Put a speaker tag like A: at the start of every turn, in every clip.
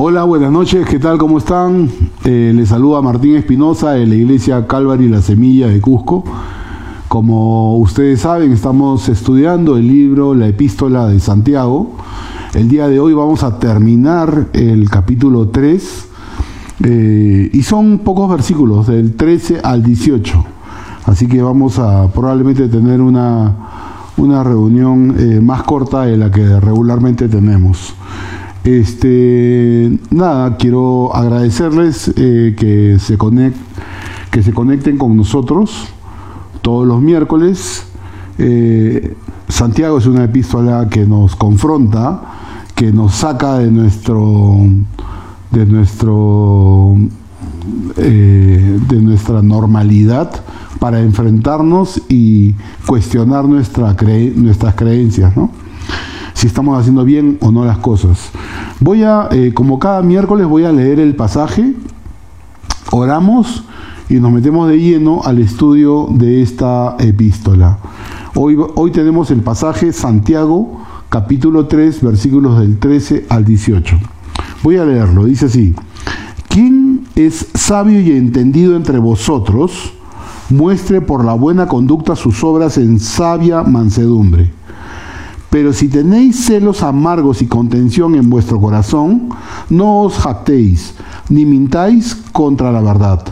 A: Hola, buenas noches, ¿qué tal? ¿Cómo están? Eh, les saluda Martín Espinosa de la iglesia Calvary La Semilla de Cusco. Como ustedes saben, estamos estudiando el libro La Epístola de Santiago. El día de hoy vamos a terminar el capítulo 3 eh, y son pocos versículos, del 13 al 18. Así que vamos a probablemente tener una, una reunión eh, más corta de la que regularmente tenemos. Este, nada, quiero agradecerles eh, que, se conecten con nosotros todos los miércoles. Eh, Santiago es una epístola que nos confronta, que nos saca de nuestro de nuestro eh, de nuestra normalidad para enfrentarnos y cuestionar nuestra nuestras creencias, ¿no? Si estamos haciendo bien o no las cosas. Voy a, eh, como cada miércoles, voy a leer el pasaje, oramos y nos metemos de lleno al estudio de esta epístola. Hoy, hoy tenemos el pasaje Santiago, capítulo 3, versículos del 13 al 18. Voy a leerlo, dice así, ¿quién es sabio y entendido entre vosotros? Muestre por la buena conducta sus obras en sabia mansedumbre pero si tenéis celos amargos y contención en vuestro corazón, no os jactéis, ni mintáis contra la verdad.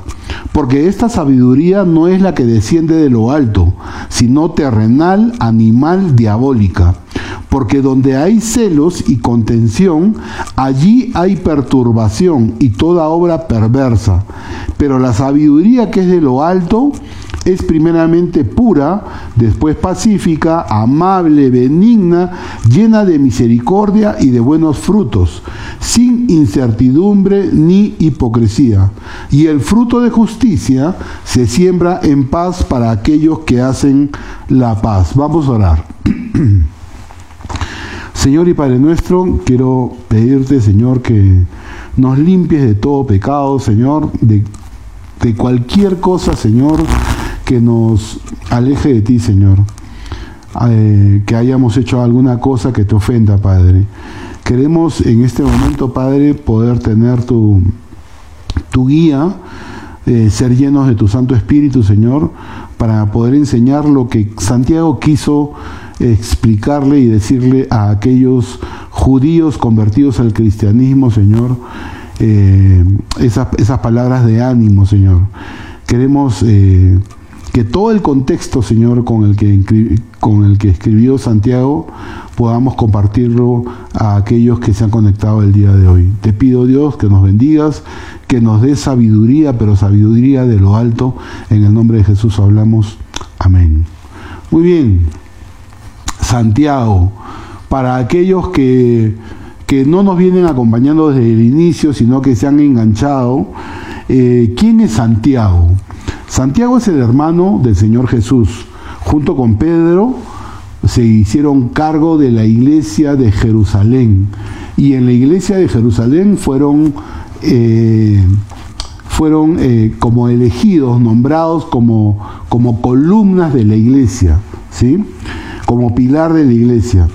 A: Porque esta sabiduría no es la que desciende de lo alto, sino terrenal, animal, diabólica. Porque donde hay celos y contención, allí hay perturbación y toda obra perversa. Pero la sabiduría que es de lo alto es primeramente pura, después pacífica, amable, benigna, llena de misericordia y de buenos frutos, sin incertidumbre ni hipocresía. Y el fruto de justicia se siembra en paz para aquellos que hacen la paz. Vamos a orar. Señor y Padre nuestro, quiero pedirte, Señor, que nos limpies de todo pecado, Señor, de, de cualquier cosa, Señor, que nos aleje de ti, Señor. Eh, que hayamos hecho alguna cosa que te ofenda, Padre. Queremos en este momento, Padre, poder tener tu, tu guía, eh, ser llenos de tu Santo Espíritu, Señor, para poder enseñar lo que Santiago quiso explicarle y decirle a aquellos judíos convertidos al cristianismo, Señor, eh, esas, esas, palabras de ánimo, Señor. Queremos que todo el contexto, Señor, con el que, con el que escribió Santiago, podamos compartirlo a aquellos que se han conectado el día de hoy. Te pido, Dios, que nos bendigas, que nos dé sabiduría, pero sabiduría de lo alto. En el nombre de Jesús hablamos. Amén. Muy bien. Santiago, para aquellos que, que no nos vienen acompañando desde el inicio, sino que se han enganchado, eh, ¿quién es Santiago? Santiago es el hermano del Señor Jesús. Junto con Pedro se hicieron cargo de la iglesia de Jerusalén. Y en la iglesia de Jerusalén fueron, eh, fueron eh, como elegidos, nombrados como, como columnas de la iglesia, ¿sí? como pilar de la iglesia.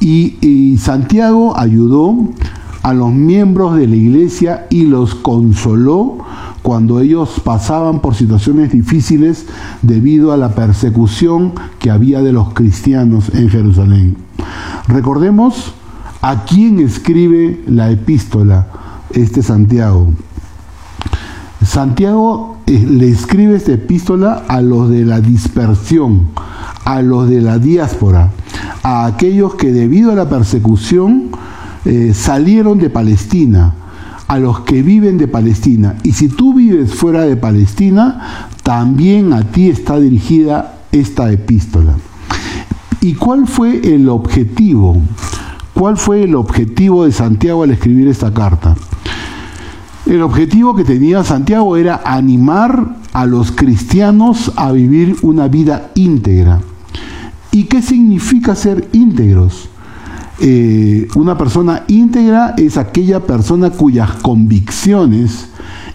A: Y, y Santiago ayudó a los miembros de la iglesia y los consoló cuando ellos pasaban por situaciones difíciles debido a la persecución que había de los cristianos en Jerusalén. Recordemos a quién escribe la epístola este Santiago. Santiago eh, le escribe esta epístola a los de la dispersión, a los de la diáspora, a aquellos que debido a la persecución eh, salieron de Palestina, a los que viven de Palestina. Y si tú vives fuera de Palestina, también a ti está dirigida esta epístola. ¿Y cuál fue el objetivo? ¿Cuál fue el objetivo de Santiago al escribir esta carta? El objetivo que tenía Santiago era animar a los cristianos a vivir una vida íntegra. ¿Y qué significa ser íntegros? Eh, una persona íntegra es aquella persona cuyas convicciones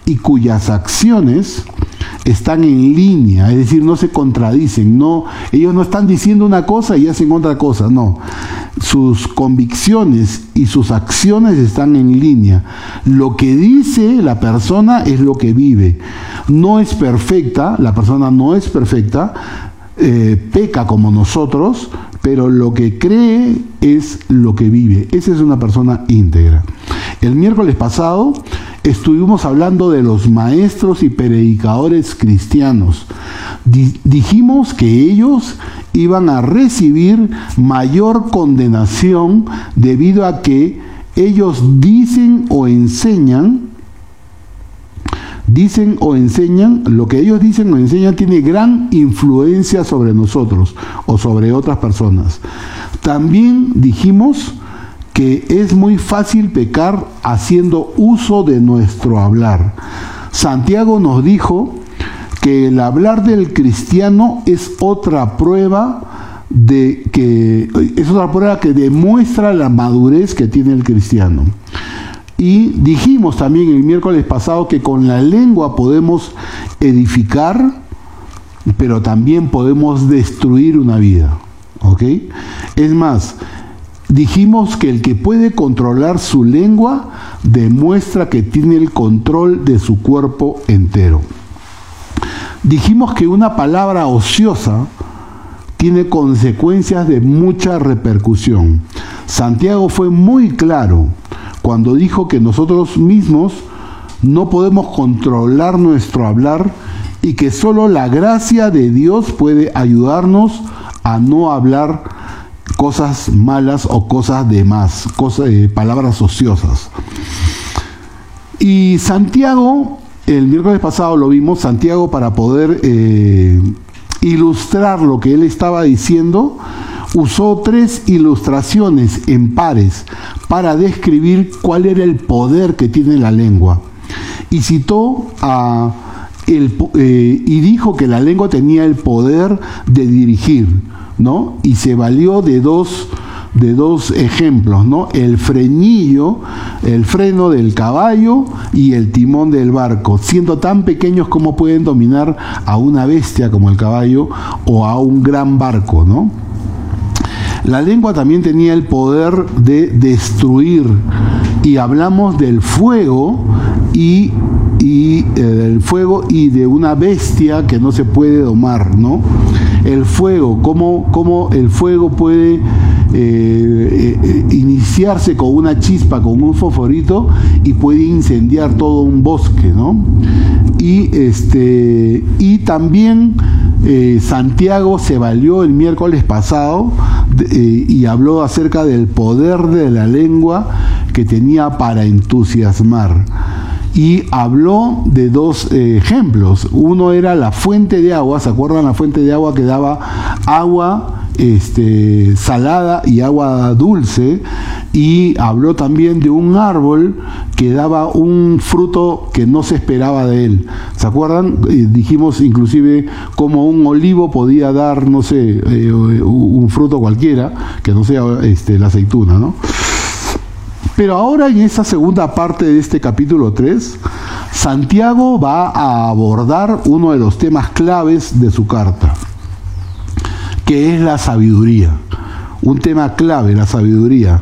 A: y cuyas acciones están en línea, es decir, no se contradicen, no, ellos no están diciendo una cosa y hacen otra cosa, no. sus convicciones y sus acciones están en línea. Lo que dice la persona es lo que vive. No es perfecta, la persona no es perfecta, eh, peca como nosotros, pero lo que cree es lo que vive. Esa es una persona íntegra. El miércoles pasado estuvimos hablando de los maestros y predicadores cristianos. dijimos que ellos iban a recibir mayor condenación debido a que ellos dicen o enseñan dicen o enseñan, lo que ellos dicen o enseñan tiene gran influencia sobre nosotros o sobre otras personas. También dijimos que es muy fácil pecar haciendo uso de nuestro hablar. Santiago nos dijo que el hablar del cristiano es otra prueba de que es otra prueba que demuestra la madurez que tiene el cristiano. Y dijimos también el miércoles pasado que con la lengua podemos edificar, pero también podemos destruir una vida. ¿Ok? Es más, dijimos que el que puede controlar su lengua demuestra que tiene el control de su cuerpo entero. Dijimos que una palabra ociosa tiene consecuencias de mucha repercusión. Santiago fue muy claro cuando dijo que nosotros mismos no podemos controlar nuestro hablar y que solo la gracia de Dios puede ayudarnos a no hablar cosas malas o cosas de más, cosas, eh, palabras ociosas. Y Santiago, el miércoles pasado lo vimos, Santiago para poder eh, ilustrar lo que él estaba diciendo, usó tres ilustraciones en pares para describir cuál era el poder que tiene la lengua. Y citó a el, eh, y dijo que la lengua tenía el poder de dirigir, ¿no? Y se valió de dos de dos ejemplos, ¿no? El frenillo, el freno del caballo y el timón del barco, siendo tan pequeños como pueden dominar a una bestia como el caballo o a un gran barco, ¿no? La lengua también tenía el poder de destruir y hablamos del fuego y, y eh, del fuego y de una bestia que no se puede domar, ¿no? El fuego, cómo, cómo el fuego puede eh, eh, iniciarse con una chispa, con un fosforito y puede incendiar todo un bosque, ¿no? Y, este, y también eh, Santiago se valió el miércoles pasado y habló acerca del poder de la lengua que tenía para entusiasmar y habló de dos ejemplos. Uno era la fuente de agua, ¿se acuerdan la fuente de agua que daba agua este, salada y agua dulce y habló también de un árbol que daba un fruto que no se esperaba de él. ¿Se acuerdan? Eh, dijimos inclusive como un olivo podía dar, no sé, eh, un fruto cualquiera, que no sea este, la aceituna, ¿no? Pero ahora en esta segunda parte de este capítulo 3, Santiago va a abordar uno de los temas claves de su carta que es la sabiduría. Un tema clave, la sabiduría.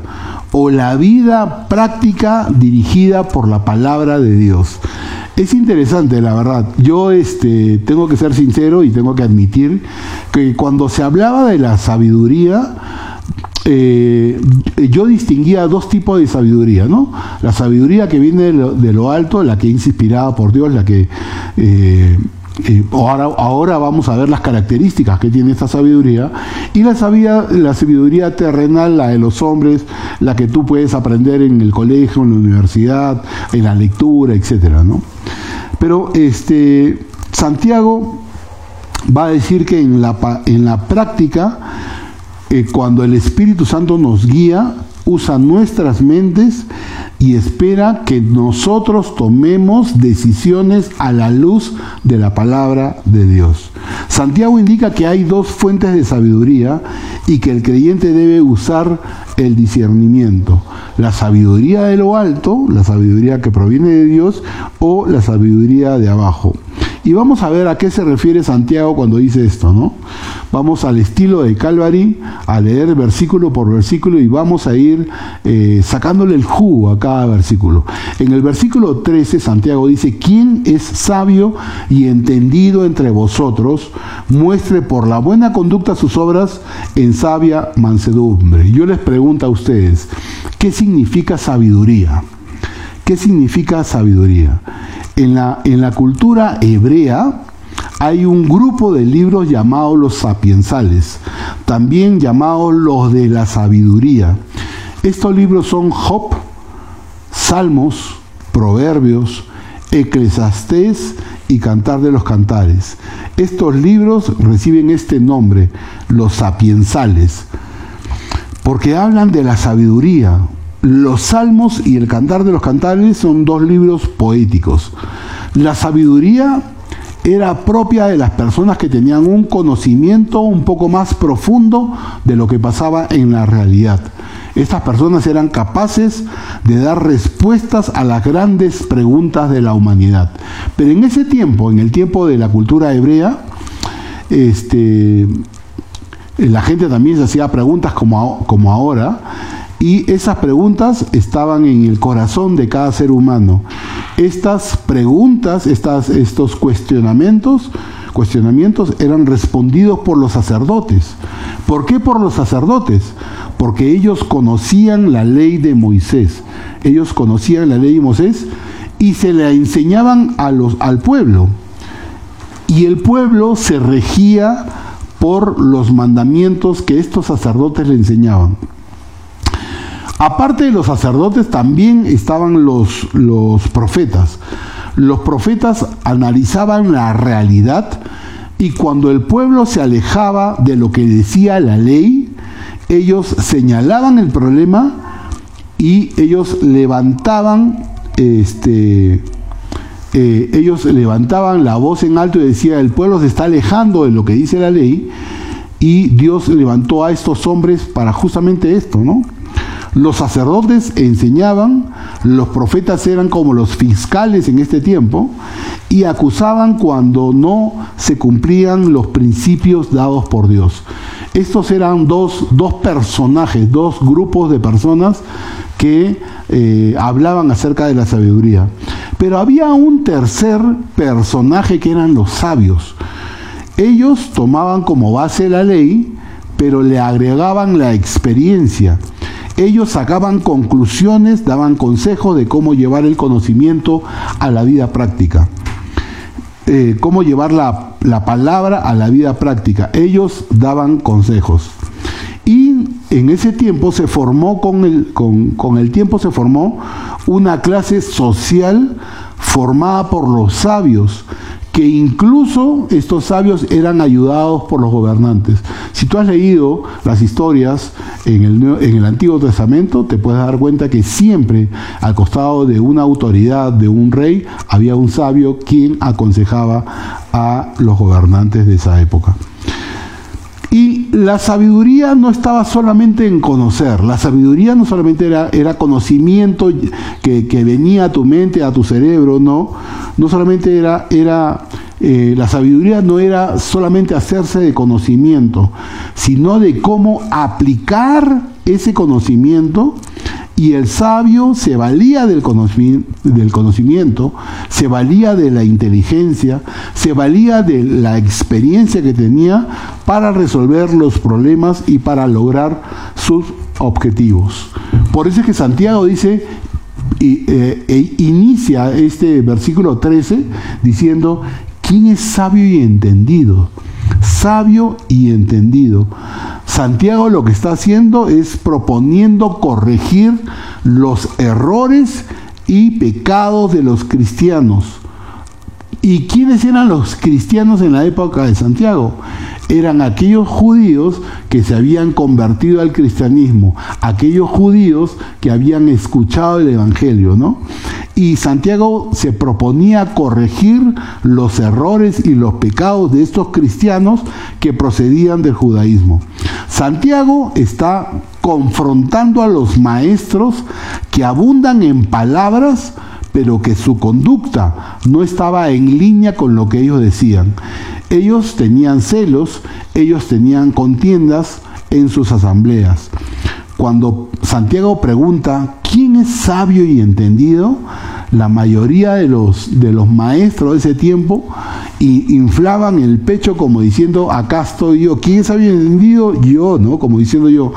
A: O la vida práctica dirigida por la palabra de Dios. Es interesante, la verdad. Yo este, tengo que ser sincero y tengo que admitir que cuando se hablaba de la sabiduría, eh, yo distinguía dos tipos de sabiduría, ¿no? La sabiduría que viene de lo, alto, la que es inspirada por Dios, la que eh, ahora, ahora, vamos a ver las características que tiene esta sabiduría y la, la sabiduría terrenal, la de los hombres, la que tú puedes aprender en el colegio, en la universidad, en la lectura, etcétera, ¿no? Pero este Santiago va a decir que en la, en la práctica, eh, cuando el Espíritu Santo nos guía, usa nuestras mentes y espera que nosotros tomemos decisiones a la luz de la palabra de Dios. Santiago indica que hay dos fuentes de sabiduría y que el creyente debe usar el discernimiento. La sabiduría de lo alto, la sabiduría que proviene de Dios, o la sabiduría de abajo. Y vamos a ver a qué se refiere Santiago cuando dice esto, ¿no? Vamos al estilo de Calvary a leer versículo por versículo y vamos a ir eh, sacándole el jugo a cada versículo. En el versículo 13 Santiago dice, ¿quién es sabio y entendido entre vosotros? Muestre por la buena conducta sus obras en sabia mansedumbre. Yo les pregunto a ustedes, ¿qué significa sabiduría? ¿Qué significa sabiduría? En la, en la cultura hebrea hay un grupo de libros llamados los sapiensales, también llamados los de la sabiduría. Estos libros son Job, Salmos, Proverbios, Eclesiastés y Cantar de los Cantares. Estos libros reciben este nombre, los sapiensales, porque hablan de la sabiduría, los Salmos y el Cantar de los Cantares son dos libros poéticos. La sabiduría era propia de las personas que tenían un conocimiento un poco más profundo de lo que pasaba en la realidad. Estas personas eran capaces de dar respuestas a las grandes preguntas de la humanidad. Pero en ese tiempo, en el tiempo de la cultura hebrea, este, la gente también se hacía preguntas como, como ahora, y esas preguntas estaban en el corazón de cada ser humano. Estas preguntas, estas, estos cuestionamientos, cuestionamientos eran respondidos por los sacerdotes. ¿Por qué por los sacerdotes? Porque ellos conocían la ley de Moisés. Ellos conocían la ley de Moisés y se la enseñaban a los, al pueblo. Y el pueblo se regía por los mandamientos que estos sacerdotes le enseñaban. Aparte de los sacerdotes, también estaban los, los profetas. Los profetas analizaban la realidad y cuando el pueblo se alejaba de lo que decía la ley, ellos señalaban el problema y ellos levantaban este eh, ellos levantaban la voz en alto y decía el pueblo se está alejando de lo que dice la ley y Dios levantó a estos hombres para justamente esto, ¿no? Los sacerdotes enseñaban, los profetas eran como los fiscales en este tiempo y acusaban cuando no se cumplían los principios dados por Dios. Estos eran dos, personajes, dos grupos de personas que eh, hablaban acerca de la sabiduría. Pero había un tercer personaje que eran los sabios. Ellos tomaban como base la ley, pero le agregaban la experiencia ellos sacaban conclusiones, daban consejos de cómo llevar el conocimiento a la vida práctica. Eh, cómo llevar la, palabra a la vida práctica. Ellos daban consejos. Y en ese tiempo se formó, con el, con el tiempo se formó una clase social formada por los sabios que incluso estos sabios eran ayudados por los gobernantes. Si tú has leído las historias en el, en el, Antiguo Testamento, te puedes dar cuenta que siempre al costado de una autoridad, de un rey, había un sabio quien aconsejaba a los gobernantes de esa época. Y la sabiduría no estaba solamente en conocer, la sabiduría no solamente era, era conocimiento que, que, venía a tu mente, a tu cerebro, no, no solamente era, era eh, la sabiduría no era solamente hacerse de conocimiento, sino de cómo aplicar ese conocimiento y el sabio se valía del conocimiento, se valía de la inteligencia, se valía de la experiencia que tenía para resolver los problemas y para lograr sus objetivos. Por eso es que Santiago dice, y, eh, e inicia este versículo 13 diciendo, ¿quién es sabio y entendido? Sabio y entendido. Santiago lo que está haciendo es proponiendo corregir los errores y pecados de los cristianos. ¿Y quiénes eran los cristianos en la época de Santiago? eran aquellos judíos que se habían convertido al cristianismo, aquellos judíos que habían escuchado el Evangelio, ¿no? Y Santiago se proponía corregir los errores y los pecados de estos cristianos que procedían del judaísmo. Santiago está confrontando a los maestros que abundan en palabras, pero que su conducta no estaba en línea con lo que ellos decían. Ellos tenían celos, ellos tenían contiendas en sus asambleas. Cuando Santiago pregunta, ¿quién es sabio y entendido? La mayoría de los, de los maestros de ese tiempo inflaban el pecho como diciendo, acá estoy yo. ¿Quién es sabio y entendido? Yo, ¿no? Como diciendo yo.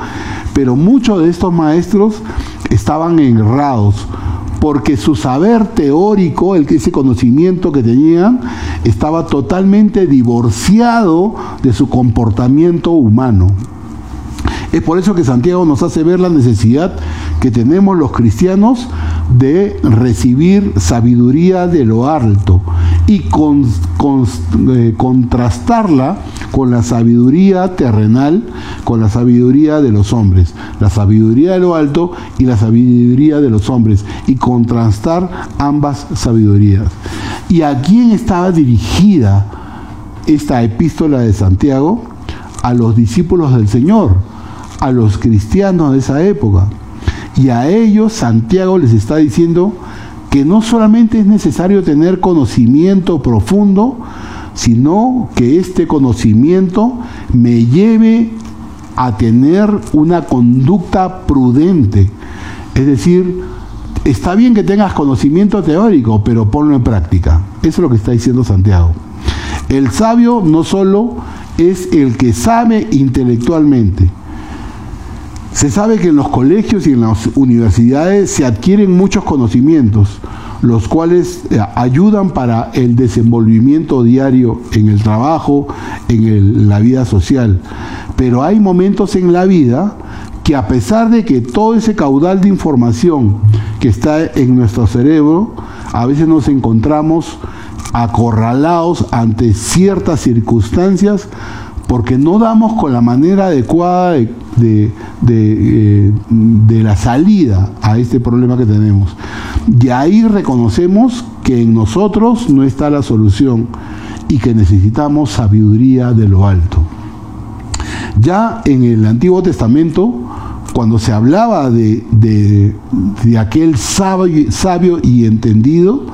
A: Pero muchos de estos maestros estaban errados porque su saber teórico, el, ese conocimiento que tenían, estaba totalmente divorciado de su comportamiento humano. Es por eso que Santiago nos hace ver la necesidad que tenemos los cristianos de recibir sabiduría de lo alto y eh, contrastarla con la sabiduría terrenal, con la sabiduría de los hombres, la sabiduría de lo alto y la sabiduría de los hombres, y contrastar ambas sabidurías. ¿Y a quién estaba dirigida esta epístola de Santiago? A los discípulos del Señor, a los cristianos de esa época. Y a ellos Santiago les está diciendo que no solamente es necesario tener conocimiento profundo, sino que este conocimiento me lleve a tener una conducta prudente. Es decir, está bien que tengas conocimiento teórico, pero ponlo en práctica. Eso es lo que está diciendo Santiago. El sabio no solo es el que sabe intelectualmente, se sabe que en los colegios y en las universidades se adquieren muchos conocimientos, los cuales eh, ayudan para el desenvolvimiento diario en el trabajo, en la vida social. Pero hay momentos en la vida que a pesar de que todo ese caudal de información que está en nuestro cerebro, a veces nos encontramos acorralados ante ciertas circunstancias porque no damos con la manera adecuada de, eh, de, la salida a este problema que tenemos. Y ahí reconocemos que en nosotros no está la solución y que necesitamos sabiduría de lo alto. Ya en el Antiguo Testamento, cuando se hablaba de, de aquel sabio, sabio y entendido,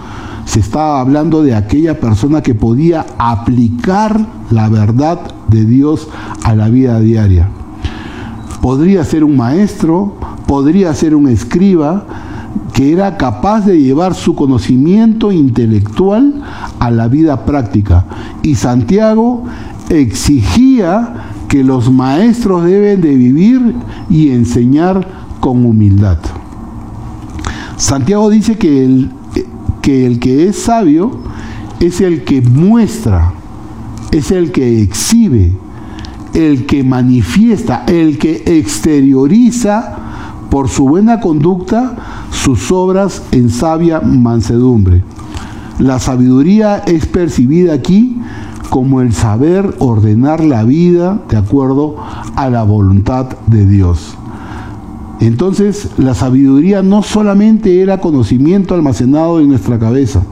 A: se estaba hablando de aquella persona que podía aplicar la verdad de Dios a la vida diaria. Podría ser un maestro, podría ser un escriba, que era capaz de llevar su conocimiento intelectual a la vida práctica. Y Santiago exigía que los maestros deben de vivir y enseñar con humildad. Santiago dice que el, que el que es sabio es el que muestra, es el que exhibe, el que manifiesta, el que exterioriza por su buena conducta sus obras en sabia mansedumbre. La sabiduría es percibida aquí como el saber ordenar la vida de acuerdo a la voluntad de Dios. Entonces, la sabiduría no solamente era conocimiento almacenado en nuestra cabeza,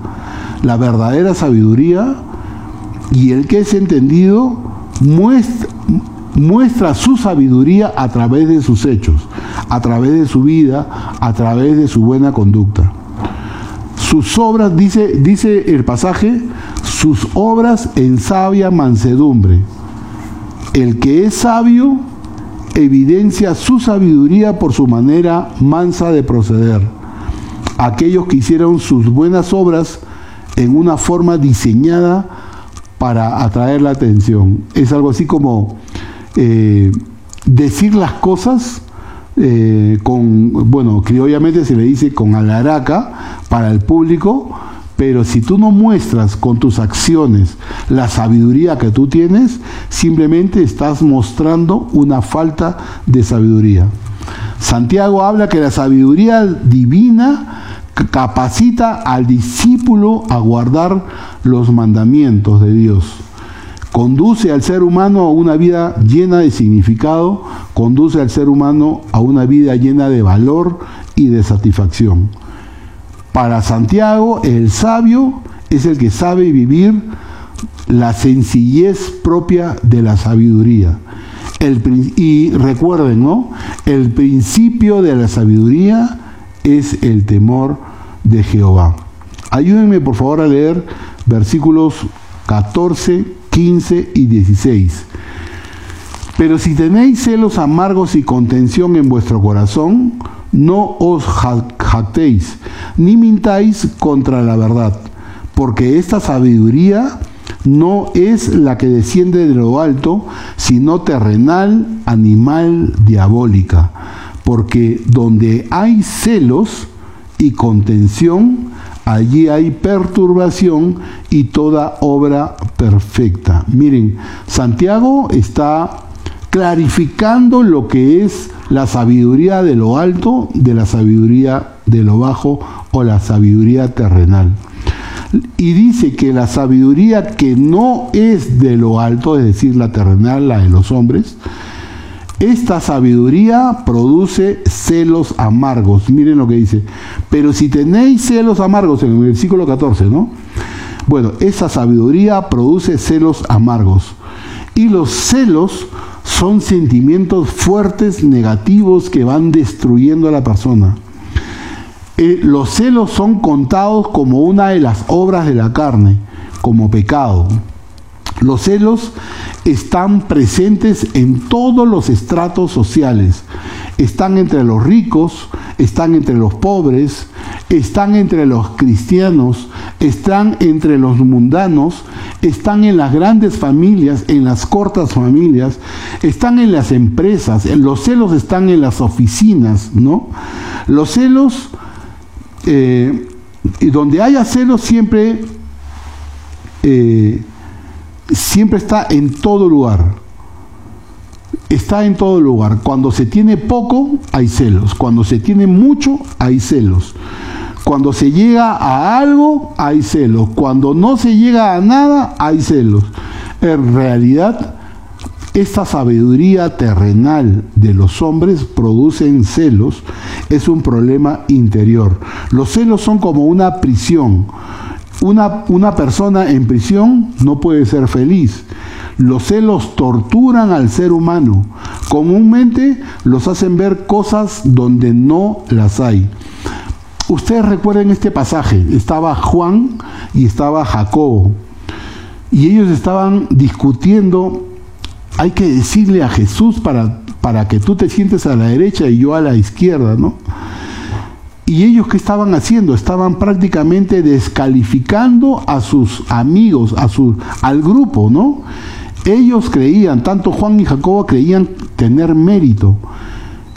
A: la verdadera sabiduría y el que es entendido muestra, su sabiduría a través de sus hechos, a través de su vida, a través de su buena conducta. Sus obras, dice, dice el pasaje, sus obras en sabia mansedumbre. El que es sabio evidencia su sabiduría por su manera mansa de proceder. Aquellos que hicieron sus buenas obras en una forma diseñada para atraer la atención. Es algo así como eh, decir las cosas eh, con, bueno, criollamente se le dice con alaraca para el público, pero si tú no muestras con tus acciones la sabiduría que tú tienes, simplemente estás mostrando una falta de sabiduría. Santiago habla que la sabiduría divina capacita al discípulo a guardar los mandamientos de Dios. Conduce al ser humano a una vida llena de significado, conduce al ser humano a una vida llena de valor y de satisfacción. Para Santiago, el sabio es el que sabe vivir la sencillez propia de la sabiduría. y recuerden, ¿no? El principio de la sabiduría es el temor de Jehová. Ayúdenme por favor a leer versículos 14, 15 y 16. Pero si tenéis celos amargos y contención en vuestro corazón, no os jactéis, ni mintáis contra la verdad, porque esta sabiduría no es la que desciende de lo alto, sino terrenal, animal, diabólica. Porque donde hay celos y contención, allí hay perturbación y toda obra perfecta. Miren, Santiago está clarificando lo que es la sabiduría de lo alto, de la sabiduría de lo bajo o la sabiduría terrenal y dice que la sabiduría que no es de lo alto, es decir, la terrenal, la de los hombres, esta sabiduría produce celos amargos. Miren lo que dice. Pero si tenéis celos amargos, en el versículo 14, ¿no? Bueno, esa sabiduría produce celos amargos. Y los celos son sentimientos fuertes, negativos, que van destruyendo a la persona. Eh, los celos son contados como una de las obras de la carne, como pecado. Los celos están presentes en todos los estratos sociales. Están entre los ricos, están entre los pobres, están entre los cristianos, están entre los mundanos, están en las grandes familias, en las cortas familias, están en las empresas, los celos están en las oficinas, ¿no? Los celos eh, y donde haya celos siempre, eh, siempre está en todo lugar. Está en todo lugar. Cuando se tiene poco, hay celos. Cuando se tiene mucho, hay celos. Cuando se llega a algo, hay celos. Cuando no se llega a nada, hay celos. En realidad, esta sabiduría terrenal de los hombres producen celos, es un problema interior. Los celos son como una prisión. Una, una persona en prisión no puede ser feliz. Los celos torturan al ser humano. Comúnmente los hacen ver cosas donde no las hay. Ustedes recuerden este pasaje. Estaba Juan y estaba Jacobo. Y ellos estaban discutiendo hay que decirle a Jesús para, para que tú te sientes a la derecha y yo a la izquierda, ¿no? Y ellos qué estaban haciendo? Estaban prácticamente descalificando a sus amigos, a su, al grupo, ¿no? Ellos creían, tanto Juan y Jacobo creían tener mérito.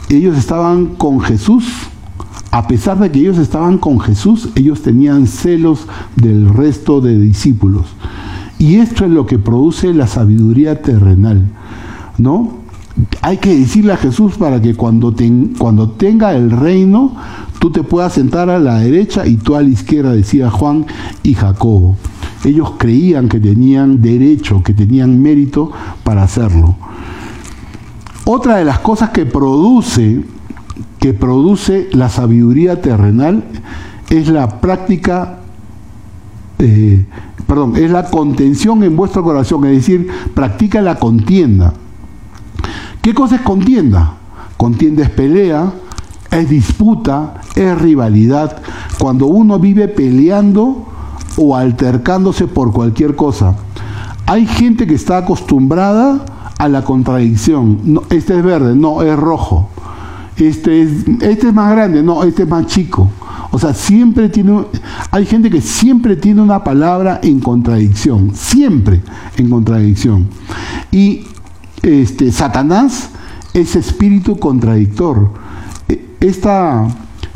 A: Ellos estaban con Jesús. A pesar de que ellos estaban con Jesús, ellos tenían celos del resto de discípulos. Y esto es lo que produce la sabiduría terrenal, ¿no? Hay que decirle a Jesús para que cuando, tenga el reino, tú te puedas sentar a la derecha y tú a la izquierda, decía Juan y Jacobo. Ellos creían que tenían derecho, que tenían mérito para hacerlo. Otra de las cosas que produce, que produce la sabiduría terrenal es la práctica eh, perdón, es la contención en vuestro corazón, es decir, practica la contienda. ¿Qué cosa es contienda? Contienda es pelea, es disputa, es rivalidad. Cuando uno vive peleando o altercándose por cualquier cosa. Hay gente que está acostumbrada a la contradicción. No, este es verde, no, es rojo. Este es, este es más grande, no, este es más chico. O sea, siempre tiene, hay gente que siempre tiene una palabra en contradicción, siempre en contradicción. Y este, Satanás es espíritu contradictor. E, esta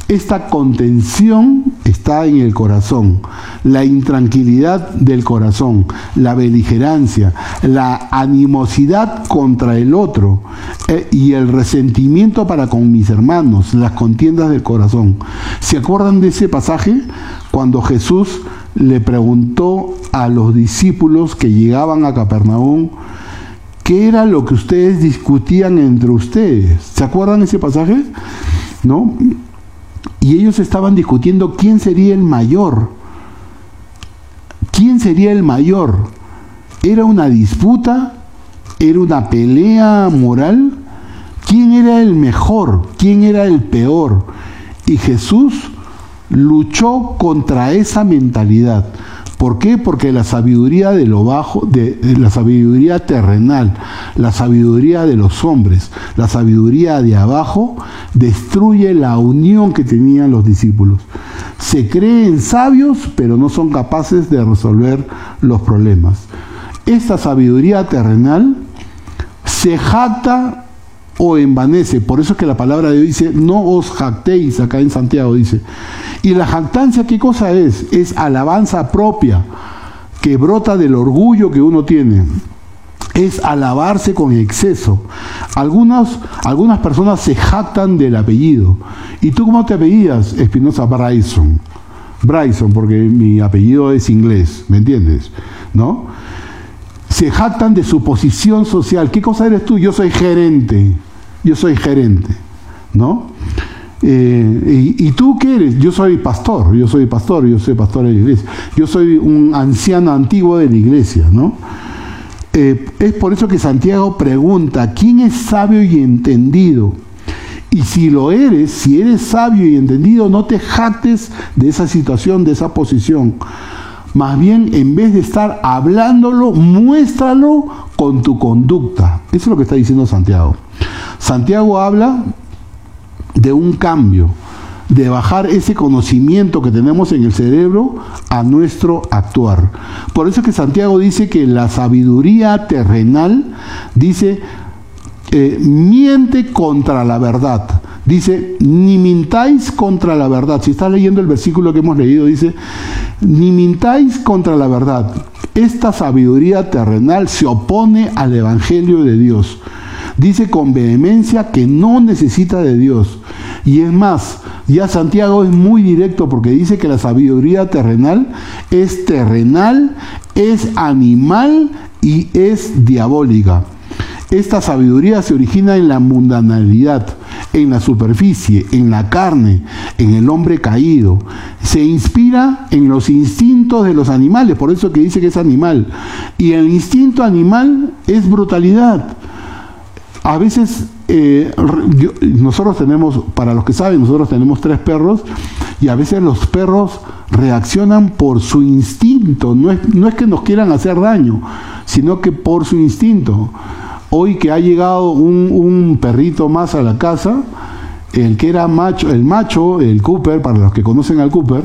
A: esta contención está en el corazón, la intranquilidad del corazón, la beligerancia, la animosidad contra el otro eh, y el resentimiento para con mis hermanos, las contiendas del corazón. ¿Se acuerdan de ese pasaje cuando Jesús le preguntó a los discípulos que llegaban a Capernaum, ¿qué era lo que ustedes discutían entre ustedes? ¿Se acuerdan de ese pasaje? ¿No? Y ellos estaban discutiendo quién sería el mayor. ¿Quién sería el mayor? ¿Era una disputa? ¿Era una pelea moral? ¿Quién era el mejor? ¿Quién era el peor? Y Jesús luchó contra esa mentalidad. ¿Por qué? Porque la sabiduría de lo bajo, de, la sabiduría terrenal, la sabiduría de los hombres, la sabiduría de abajo, destruye la unión que tenían los discípulos. Se creen sabios, pero no son capaces de resolver los problemas. Esta sabiduría terrenal se jacta o envanece. Por eso es que la palabra de Dios dice, no os jactéis, acá en Santiago dice. Y la jactancia, ¿qué cosa es? Es alabanza propia, que brota del orgullo que uno tiene. Es alabarse con exceso. Algunas, algunas personas se jactan del apellido. ¿Y tú cómo te apellidas? Espinosa Bryson. Bryson, porque mi apellido es inglés, ¿me entiendes? ¿No? Se jactan de su posición social. ¿Qué cosa eres tú? Yo soy gerente yo soy gerente, ¿no? Eh, y, tú qué eres? Yo soy pastor, yo soy pastor, yo soy pastor de la iglesia, yo soy un anciano antiguo de la iglesia, ¿no? Eh, es por eso que Santiago pregunta, ¿quién es sabio y entendido? Y si lo eres, si eres sabio y entendido, no te jactes de esa situación, de esa posición. Más bien, en vez de estar hablándolo, muéstralo con tu conducta. Eso es lo que está diciendo Santiago. Santiago habla de un cambio, de bajar ese conocimiento que tenemos en el cerebro a nuestro actuar. Por eso es que Santiago dice que la sabiduría terrenal dice eh, miente contra la verdad. Dice, ni mintáis contra la verdad. Si estás leyendo el versículo que hemos leído, dice, ni mintáis contra la verdad. Esta sabiduría terrenal se opone al Evangelio de Dios dice con vehemencia que no necesita de Dios. Y es más, ya Santiago es muy directo porque dice que la sabiduría terrenal es terrenal, es animal y es diabólica. Esta sabiduría se origina en la mundanalidad, en la superficie, en la carne, en el hombre caído. Se inspira en los instintos de los animales, por eso que dice que es animal. Y el instinto animal es brutalidad a veces eh, nosotros tenemos, para los que saben, nosotros tenemos tres perros y a veces los perros reaccionan por su instinto, no es, no es que nos quieran hacer daño, sino que por su instinto. Hoy que ha llegado un, un perrito más a la casa, el que era macho, el macho, el Cooper, para los que conocen al Cooper,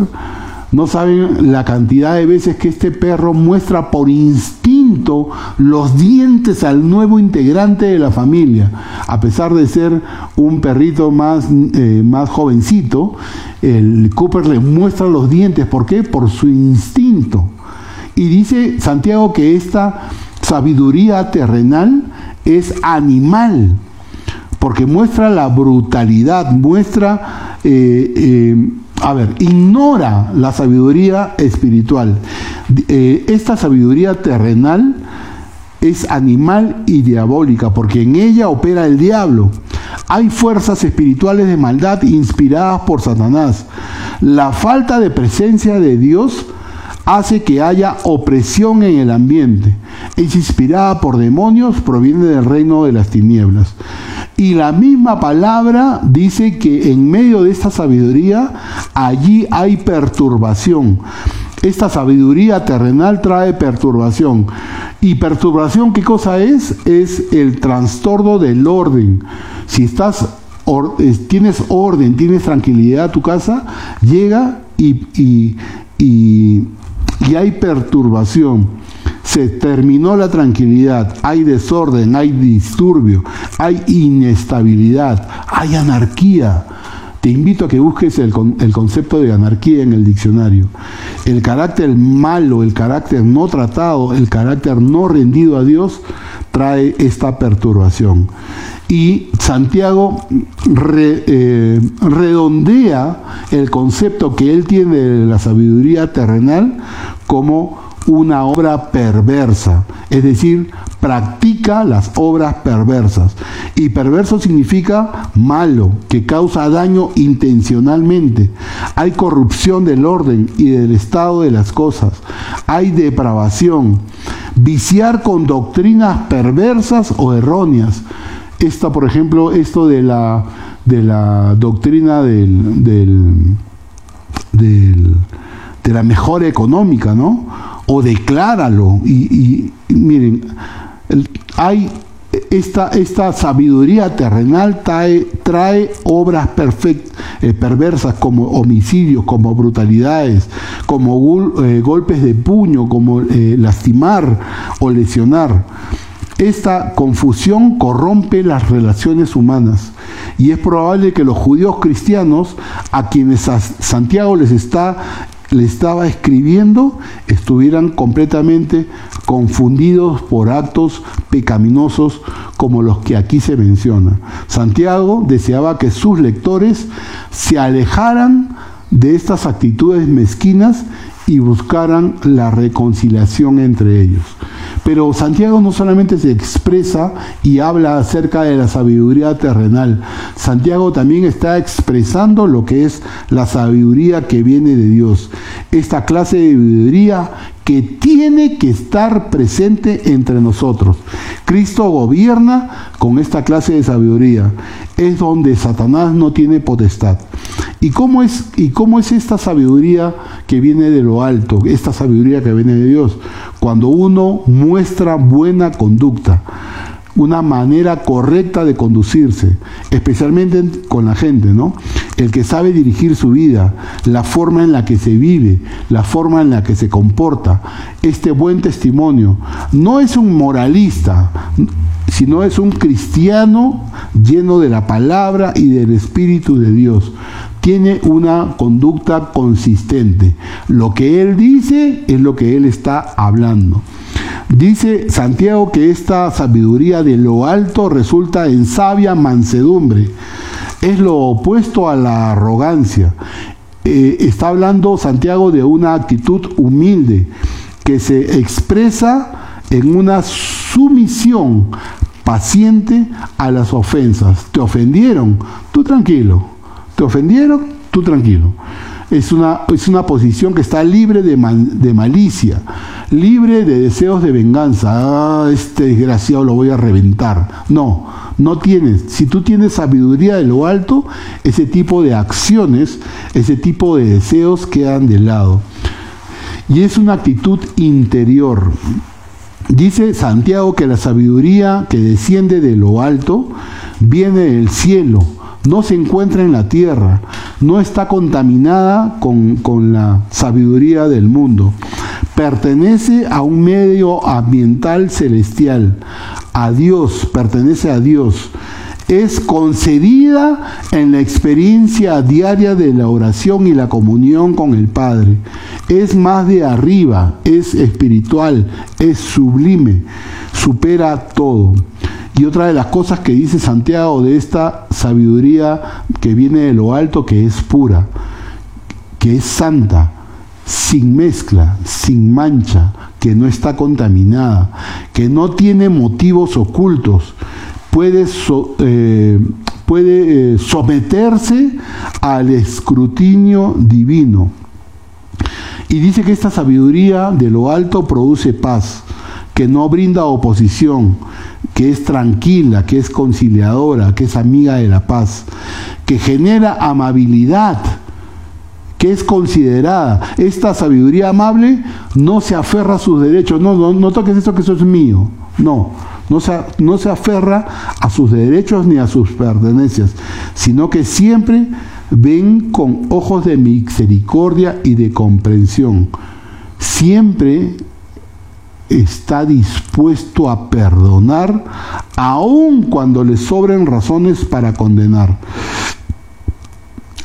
A: no saben la cantidad de veces que este perro muestra por instinto los dientes al nuevo integrante de la familia. A pesar de ser un perrito más, eh, más jovencito, el Cooper le muestra los dientes. ¿Por qué? Por su instinto. Y dice Santiago que esta sabiduría terrenal es animal, porque muestra la brutalidad, muestra... Eh, eh, a ver, ignora la sabiduría espiritual. Eh, esta sabiduría terrenal es animal y diabólica, porque en ella opera el diablo. Hay fuerzas espirituales de maldad inspiradas por Satanás. La falta de presencia de Dios hace que haya opresión en el ambiente. Es inspirada por demonios, proviene del reino de las tinieblas. Y la misma palabra dice que en medio de esta sabiduría, allí hay perturbación. Esta sabiduría terrenal trae perturbación. ¿Y perturbación qué cosa es? Es el trastorno del orden. Si estás tienes orden, tienes tranquilidad a tu casa, llega y, y, y hay perturbación se terminó la tranquilidad, hay desorden, hay disturbio, hay inestabilidad, hay anarquía. Te invito a que busques el, concepto de anarquía en el diccionario. El carácter malo, el carácter no tratado, el carácter no rendido a Dios trae esta perturbación. Y Santiago eh, redondea el concepto que él tiene de la sabiduría terrenal como una obra perversa, es decir, practica las obras perversas. Y perverso significa malo, que causa daño intencionalmente. Hay corrupción del orden y del estado de las cosas. Hay depravación. Viciar con doctrinas perversas o erróneas. Esta, por ejemplo, esto de la, de la doctrina del, del de la mejora económica, ¿no? O decláralo. Y, miren, hay esta, esta sabiduría terrenal trae, obras eh, perversas como homicidios, como brutalidades, como eh, golpes de puño, como eh, lastimar o lesionar. Esta confusión corrompe las relaciones humanas y es probable que los judíos cristianos a quienes Santiago les está le estaba escribiendo estuvieran completamente confundidos por actos pecaminosos como los que aquí se menciona. Santiago deseaba que sus lectores se alejaran de estas actitudes mezquinas y buscaran la reconciliación entre ellos. Pero Santiago no solamente se expresa y habla acerca de la sabiduría terrenal, Santiago también está expresando lo que es la sabiduría que viene de Dios. Esta clase de sabiduría que tiene que estar presente entre nosotros. Cristo gobierna con esta clase de sabiduría. Es donde Satanás no tiene potestad. ¿Y cómo es, y cómo es esta sabiduría que viene de lo alto? Esta sabiduría que viene de Dios. Cuando uno muestra buena conducta una manera correcta de conducirse, especialmente con la gente, ¿no? El que sabe dirigir su vida, la forma en la que se vive, la forma en la que se comporta, este buen testimonio, no es un moralista, sino es un cristiano lleno de la palabra y del Espíritu de Dios. Tiene una conducta consistente. Lo que él dice es lo que él está hablando. Dice Santiago que esta sabiduría de lo alto resulta en sabia mansedumbre. Es lo opuesto a la arrogancia. Eh, está hablando Santiago de una actitud humilde que se expresa en una sumisión paciente a las ofensas. ¿Te ofendieron? Tú tranquilo. ¿Te ofendieron? Tú tranquilo es una, es una posición que está libre de, de, malicia, libre de deseos de venganza. Ah, este desgraciado lo voy a reventar. No, no tienes. Si tú tienes sabiduría de lo alto, ese tipo de acciones, ese tipo de deseos quedan de lado. Y es una actitud interior. Dice Santiago que la sabiduría que desciende de lo alto viene del cielo no se encuentra en la tierra, no está contaminada con, con, la sabiduría del mundo. Pertenece a un medio ambiental celestial, a Dios, pertenece a Dios. Es concedida en la experiencia diaria de la oración y la comunión con el Padre. Es más de arriba, es espiritual, es sublime, supera todo. Y otra de las cosas que dice Santiago de esta sabiduría que viene de lo alto, que es pura, que es santa, sin mezcla, sin mancha, que no está contaminada, que no tiene motivos ocultos, puede, eh, eh, someterse al escrutinio divino. Y dice que esta sabiduría de lo alto produce paz, que no brinda oposición, que es tranquila, que es conciliadora, que es amiga de la paz, que genera amabilidad, que es considerada. Esta sabiduría amable no se aferra a sus derechos, no, no, toques esto que eso es mío, no. No se aferra a sus derechos ni a sus pertenencias, sino que siempre ven con ojos de misericordia y de comprensión. Siempre está dispuesto a perdonar aun cuando le sobren razones para condenar.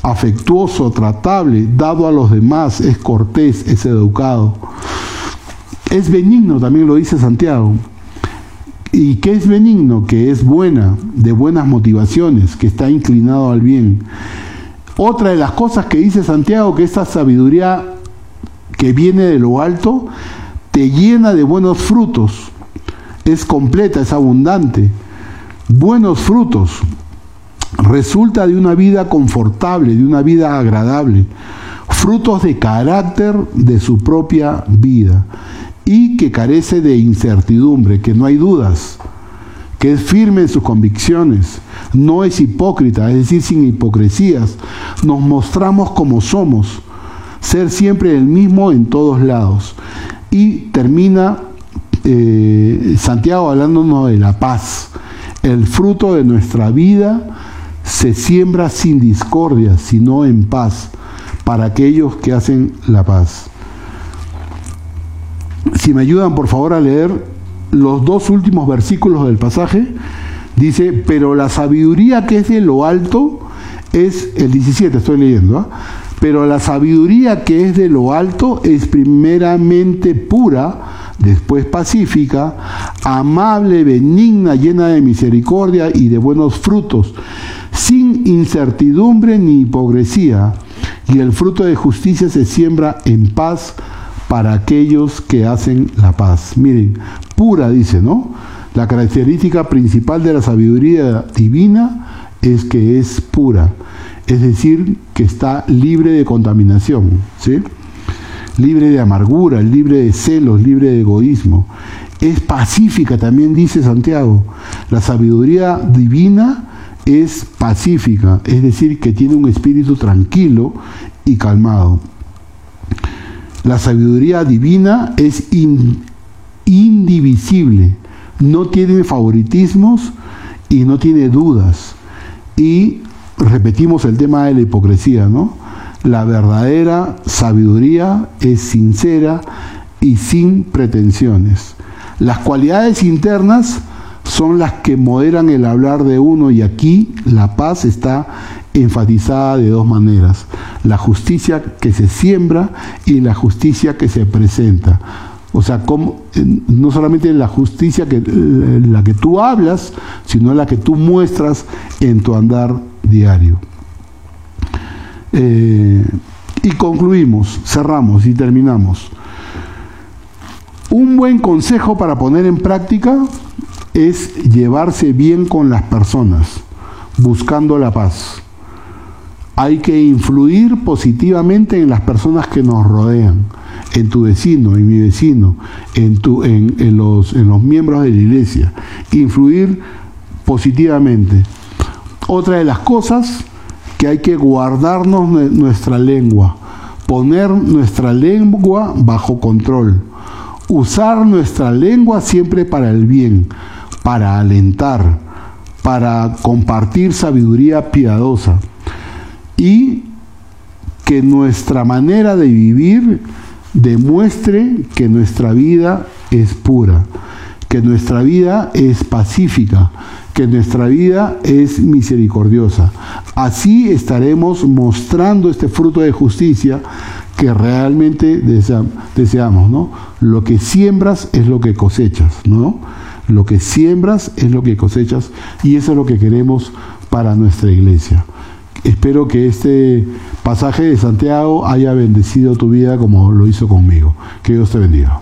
A: Afectuoso, tratable, dado a los demás, es cortés, es educado. Es benigno, también lo dice Santiago. ¿Y qué es benigno? Que es buena, de buenas motivaciones, que está inclinado al bien. Otra de las cosas que dice Santiago, que esta sabiduría que viene de lo alto, te llena de buenos frutos, es completa, es abundante. Buenos frutos. Resulta de una vida confortable, de una vida agradable. Frutos de carácter de su propia vida y que carece de incertidumbre, que no hay dudas, que es firme en sus convicciones, no es hipócrita, es decir, sin hipocresías. Nos mostramos como somos ser siempre el mismo en todos lados. Y termina eh, Santiago hablándonos de la paz. El fruto de nuestra vida se siembra sin discordia, sino en paz, para aquellos que hacen la paz. Si me ayudan por favor a leer los dos últimos versículos del pasaje, dice, pero la sabiduría que es de lo alto es el 17, estoy leyendo, ¿ah? Pero la sabiduría que es de lo alto es primeramente pura, después pacífica, amable, benigna, llena de misericordia y de buenos frutos, sin incertidumbre ni hipocresía, y el fruto de justicia se siembra en paz para aquellos que hacen la paz. Miren, pura dice, ¿no? La característica principal de la sabiduría divina es que es pura, es decir, que está libre de contaminación, ¿sí? libre de amargura, libre de celos, libre de egoísmo. Es pacífica, también dice Santiago. La sabiduría divina es pacífica, es decir, que tiene un espíritu tranquilo y calmado. La sabiduría divina es indivisible, no tiene favoritismos y no tiene dudas. Y repetimos el tema de la hipocresía, ¿no? La verdadera sabiduría es sincera y sin pretensiones. Las cualidades internas son las que moderan el hablar de uno y aquí la paz está enfatizada de dos maneras, la justicia que se siembra y la justicia que se presenta. O sea, como, no solamente la justicia que, la que tú hablas, sino la que tú muestras en tu andar diario. Eh, y concluimos, cerramos y terminamos. Un buen consejo para poner en práctica es llevarse bien con las personas, buscando la paz. Hay que influir positivamente en las personas que nos rodean, en tu vecino, en mi vecino, en, tu, en, los, en los miembros de la iglesia. Influir positivamente. Otra de las cosas que hay que guardarnos nuestra lengua, poner nuestra lengua bajo control, usar nuestra lengua siempre para el bien, para alentar, para compartir sabiduría piadosa. Y que nuestra manera de vivir demuestre que nuestra vida es pura, que nuestra vida es pacífica, que nuestra vida es misericordiosa. Así estaremos mostrando este fruto de justicia que realmente deseamos, ¿no? Lo que siembras es lo que cosechas, ¿no? Lo que siembras es lo que cosechas y eso es lo que queremos para nuestra iglesia. Espero que este pasaje de Santiago haya bendecido tu vida como lo hizo conmigo. Que Dios te bendiga.